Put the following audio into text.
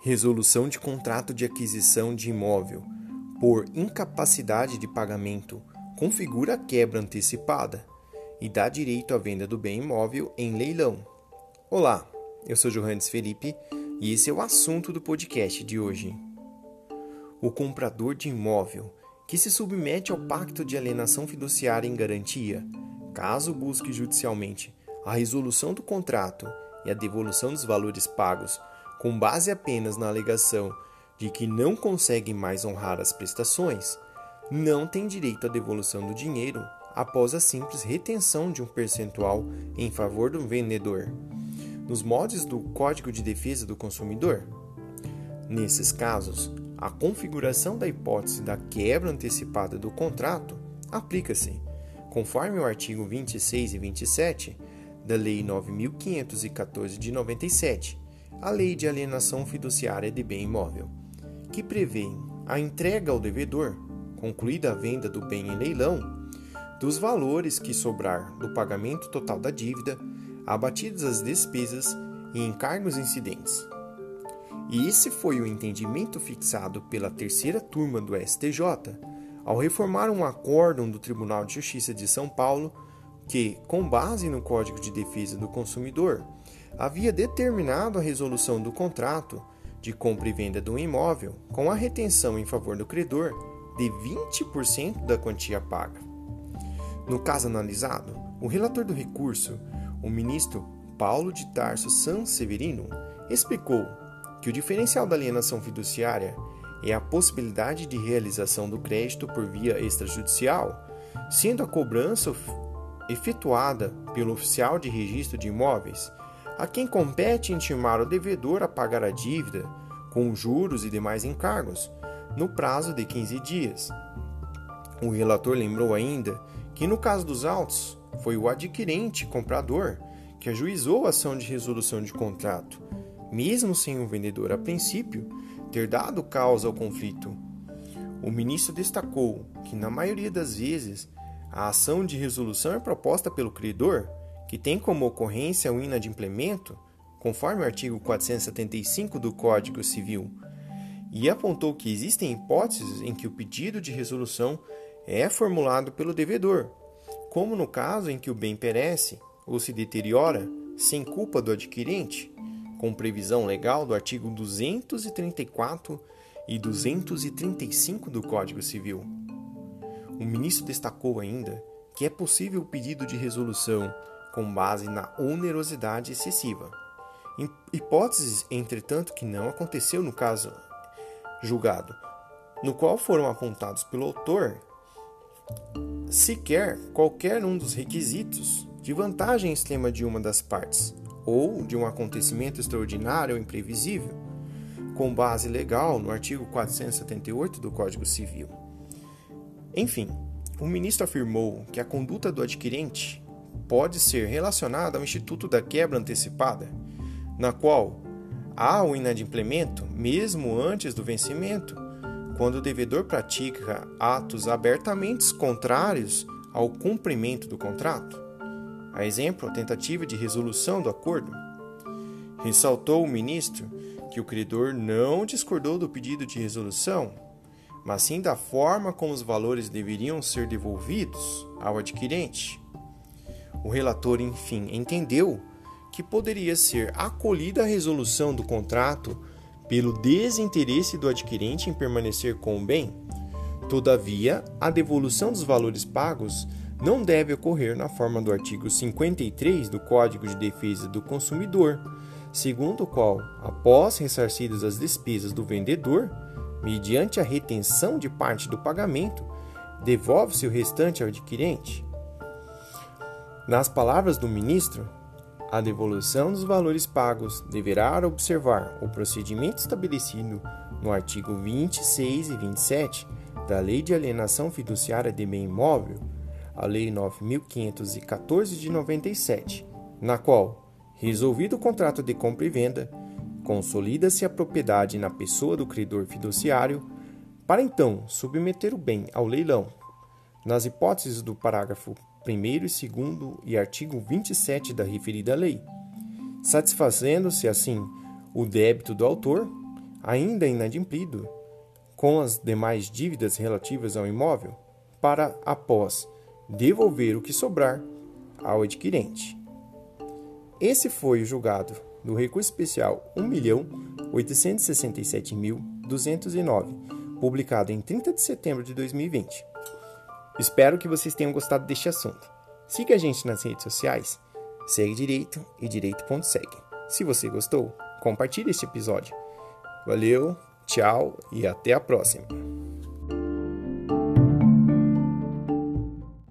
Resolução de contrato de aquisição de imóvel por incapacidade de pagamento configura quebra antecipada e dá direito à venda do bem imóvel em leilão. Olá, eu sou Johannes Felipe e esse é o assunto do podcast de hoje. O comprador de imóvel que se submete ao pacto de alienação fiduciária em garantia, caso busque judicialmente a resolução do contrato e a devolução dos valores pagos com base apenas na alegação de que não consegue mais honrar as prestações, não tem direito à devolução do dinheiro após a simples retenção de um percentual em favor do vendedor, nos moldes do Código de Defesa do Consumidor. Nesses casos, a configuração da hipótese da quebra antecipada do contrato aplica-se, conforme o artigo 26 e 27 da Lei 9514 de 97 a Lei de Alienação Fiduciária de Bem Imóvel, que prevê a entrega ao devedor, concluída a venda do bem em leilão, dos valores que sobrar do pagamento total da dívida, abatidas as despesas e encargos incidentes. E esse foi o entendimento fixado pela terceira turma do STJ ao reformar um acórdão do Tribunal de Justiça de São Paulo que, com base no Código de Defesa do Consumidor, havia determinado a resolução do contrato de compra e venda do imóvel com a retenção em favor do credor de 20% da quantia paga. No caso analisado, o relator do recurso, o ministro Paulo de Tarso Sanseverino, explicou que o diferencial da alienação fiduciária é a possibilidade de realização do crédito por via extrajudicial, sendo a cobrança efetuada pelo oficial de registro de imóveis a quem compete intimar o devedor a pagar a dívida, com juros e demais encargos, no prazo de 15 dias. O relator lembrou ainda que, no caso dos autos, foi o adquirente comprador que ajuizou a ação de resolução de contrato, mesmo sem o vendedor, a princípio, ter dado causa ao conflito. O ministro destacou que, na maioria das vezes, a ação de resolução é proposta pelo credor que tem como ocorrência o inadimplemento, conforme o artigo 475 do Código Civil, e apontou que existem hipóteses em que o pedido de resolução é formulado pelo devedor, como no caso em que o bem perece ou se deteriora sem culpa do adquirente, com previsão legal do artigo 234 e 235 do Código Civil. O ministro destacou ainda que é possível o pedido de resolução com base na onerosidade excessiva. Hipóteses, entretanto, que não aconteceu no caso julgado, no qual foram apontados pelo autor sequer qualquer um dos requisitos de vantagem extrema de uma das partes ou de um acontecimento extraordinário ou imprevisível, com base legal no artigo 478 do Código Civil. Enfim, o ministro afirmou que a conduta do adquirente pode ser relacionada ao instituto da quebra antecipada, na qual há o inadimplemento mesmo antes do vencimento, quando o devedor pratica atos abertamente contrários ao cumprimento do contrato. A exemplo, a tentativa de resolução do acordo. Ressaltou o ministro que o credor não discordou do pedido de resolução, mas sim da forma como os valores deveriam ser devolvidos ao adquirente. O relator, enfim, entendeu que poderia ser acolhida a resolução do contrato pelo desinteresse do adquirente em permanecer com o bem. Todavia, a devolução dos valores pagos não deve ocorrer na forma do artigo 53 do Código de Defesa do Consumidor, segundo o qual, após ressarcidas as despesas do vendedor, mediante a retenção de parte do pagamento, devolve-se o restante ao adquirente. Nas palavras do ministro, a devolução dos valores pagos deverá observar o procedimento estabelecido no artigo 26 e 27 da Lei de Alienação Fiduciária de Bem Imóvel, a Lei 9514 de 97, na qual, resolvido o contrato de compra e venda, consolida-se a propriedade na pessoa do credor fiduciário, para então submeter o bem ao leilão. Nas hipóteses do parágrafo 1 e 2 e artigo 27 da referida lei, satisfazendo-se assim o débito do autor, ainda inadimplido, com as demais dívidas relativas ao imóvel, para, após devolver o que sobrar ao adquirente. Esse foi o julgado do recurso especial 1.867.209, publicado em 30 de setembro de 2020. Espero que vocês tenham gostado deste assunto. Siga a gente nas redes sociais, segue direito e direito.segue. Se você gostou, compartilhe este episódio. Valeu, tchau e até a próxima.